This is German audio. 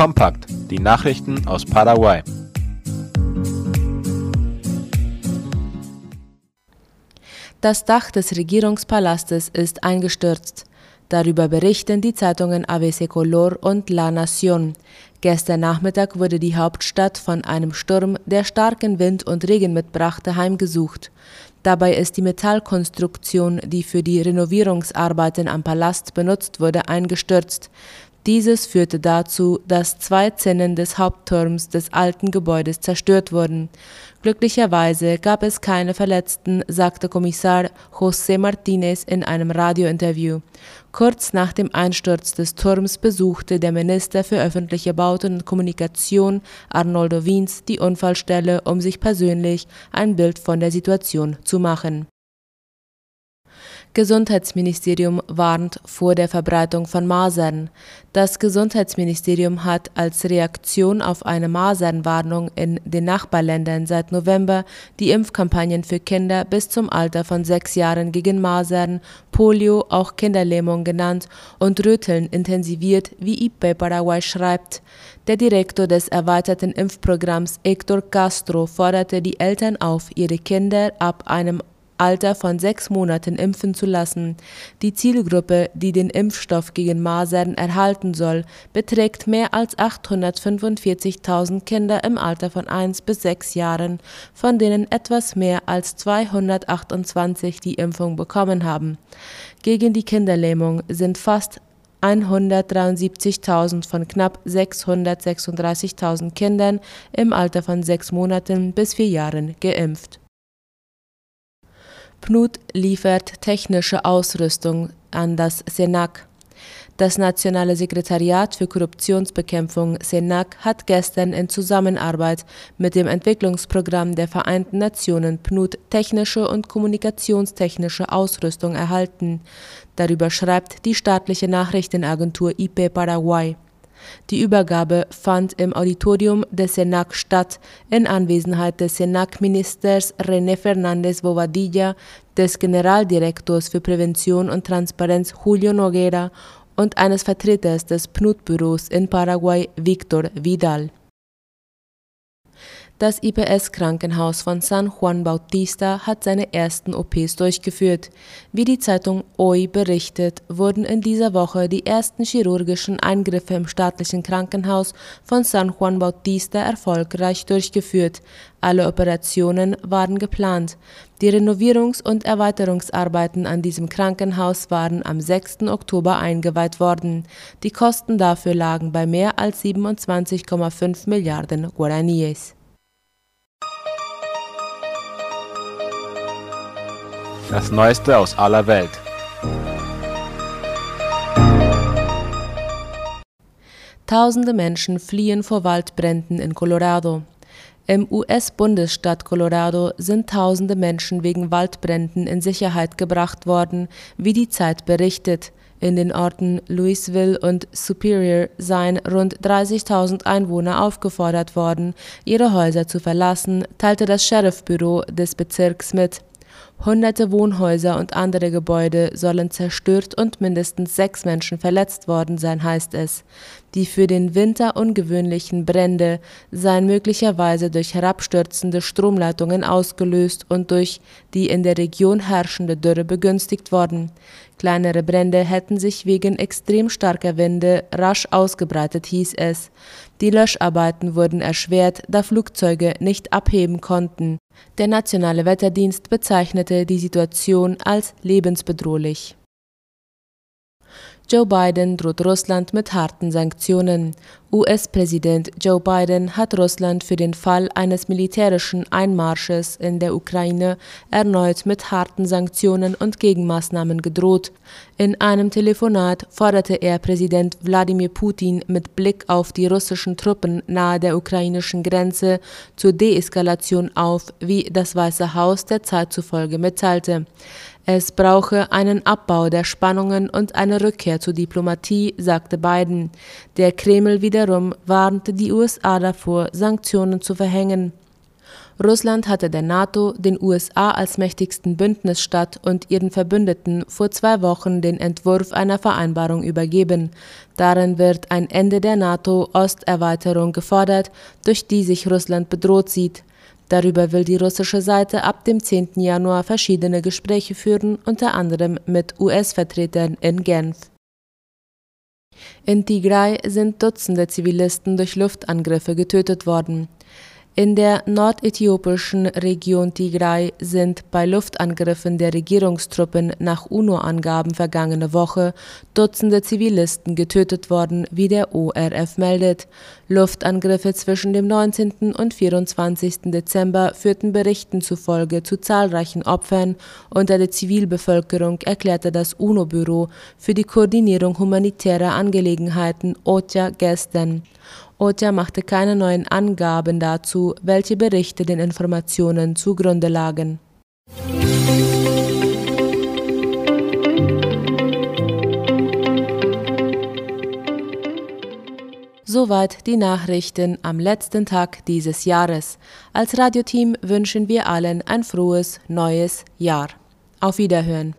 Kompakt, die Nachrichten aus Paraguay. Das Dach des Regierungspalastes ist eingestürzt. Darüber berichten die Zeitungen ABC Color und La Nación. Gestern Nachmittag wurde die Hauptstadt von einem Sturm, der starken Wind und Regen mitbrachte, heimgesucht. Dabei ist die Metallkonstruktion, die für die Renovierungsarbeiten am Palast benutzt wurde, eingestürzt. Dieses führte dazu, dass zwei Zinnen des Hauptturms des alten Gebäudes zerstört wurden. Glücklicherweise gab es keine Verletzten, sagte Kommissar José Martínez in einem Radiointerview. Kurz nach dem Einsturz des Turms besuchte der Minister für öffentliche Bauten und Kommunikation Arnoldo Wiens die Unfallstelle, um sich persönlich ein Bild von der Situation zu machen. Gesundheitsministerium warnt vor der Verbreitung von Masern. Das Gesundheitsministerium hat als Reaktion auf eine Masernwarnung in den Nachbarländern seit November die Impfkampagnen für Kinder bis zum Alter von sechs Jahren gegen Masern, Polio, auch Kinderlähmung genannt, und Röteln intensiviert, wie IP Paraguay schreibt. Der Direktor des erweiterten Impfprogramms Hector Castro forderte die Eltern auf, ihre Kinder ab einem Alter von sechs Monaten impfen zu lassen. Die Zielgruppe, die den Impfstoff gegen Masern erhalten soll, beträgt mehr als 845.000 Kinder im Alter von 1 bis 6 Jahren, von denen etwas mehr als 228 die Impfung bekommen haben. Gegen die Kinderlähmung sind fast 173.000 von knapp 636.000 Kindern im Alter von sechs Monaten bis vier Jahren geimpft. PNUD liefert technische Ausrüstung an das SENAC. Das Nationale Sekretariat für Korruptionsbekämpfung SENAC hat gestern in Zusammenarbeit mit dem Entwicklungsprogramm der Vereinten Nationen PNUD technische und kommunikationstechnische Ausrüstung erhalten. Darüber schreibt die staatliche Nachrichtenagentur IP Paraguay. Die Übergabe fand im Auditorium des SENAC statt, in Anwesenheit des SENAC-Ministers René Fernández Bobadilla, des Generaldirektors für Prävention und Transparenz Julio Noguera und eines Vertreters des PNUD-Büros in Paraguay, Victor Vidal. Das IPS-Krankenhaus von San Juan Bautista hat seine ersten OPs durchgeführt. Wie die Zeitung OI berichtet, wurden in dieser Woche die ersten chirurgischen Eingriffe im staatlichen Krankenhaus von San Juan Bautista erfolgreich durchgeführt. Alle Operationen waren geplant. Die Renovierungs- und Erweiterungsarbeiten an diesem Krankenhaus waren am 6. Oktober eingeweiht worden. Die Kosten dafür lagen bei mehr als 27,5 Milliarden Guaraníes. Das Neueste aus aller Welt. Tausende Menschen fliehen vor Waldbränden in Colorado. Im US-Bundesstaat Colorado sind tausende Menschen wegen Waldbränden in Sicherheit gebracht worden, wie die Zeit berichtet. In den Orten Louisville und Superior seien rund 30.000 Einwohner aufgefordert worden, ihre Häuser zu verlassen, teilte das Sheriffbüro des Bezirks mit. Hunderte Wohnhäuser und andere Gebäude sollen zerstört und mindestens sechs Menschen verletzt worden sein, heißt es. Die für den Winter ungewöhnlichen Brände seien möglicherweise durch herabstürzende Stromleitungen ausgelöst und durch die in der Region herrschende Dürre begünstigt worden. Kleinere Brände hätten sich wegen extrem starker Winde rasch ausgebreitet, hieß es. Die Löscharbeiten wurden erschwert, da Flugzeuge nicht abheben konnten. Der nationale Wetterdienst bezeichnete die Situation als lebensbedrohlich. Joe Biden droht Russland mit harten Sanktionen. US-Präsident Joe Biden hat Russland für den Fall eines militärischen Einmarsches in der Ukraine erneut mit harten Sanktionen und Gegenmaßnahmen gedroht. In einem Telefonat forderte er Präsident Wladimir Putin mit Blick auf die russischen Truppen nahe der ukrainischen Grenze zur Deeskalation auf, wie das Weiße Haus der Zeit zufolge mitteilte. Es brauche einen Abbau der Spannungen und eine Rückkehr zur Diplomatie, sagte Biden. Der Kreml wiederum warnte die USA davor, Sanktionen zu verhängen. Russland hatte der NATO, den USA als mächtigsten Bündnisstaat und ihren Verbündeten vor zwei Wochen den Entwurf einer Vereinbarung übergeben. Darin wird ein Ende der NATO-Osterweiterung gefordert, durch die sich Russland bedroht sieht. Darüber will die russische Seite ab dem 10. Januar verschiedene Gespräche führen, unter anderem mit US-Vertretern in Genf. In Tigray sind Dutzende Zivilisten durch Luftangriffe getötet worden. In der nordäthiopischen Region Tigray sind bei Luftangriffen der Regierungstruppen nach UNO-Angaben vergangene Woche Dutzende Zivilisten getötet worden, wie der ORF meldet. Luftangriffe zwischen dem 19. und 24. Dezember führten Berichten zufolge zu zahlreichen Opfern unter der Zivilbevölkerung, erklärte das UNO-Büro für die Koordinierung humanitärer Angelegenheiten OCHA gestern. OCHA machte keine neuen Angaben dazu, welche Berichte den Informationen zugrunde lagen. Soweit die Nachrichten am letzten Tag dieses Jahres. Als Radioteam wünschen wir allen ein frohes neues Jahr. Auf Wiederhören.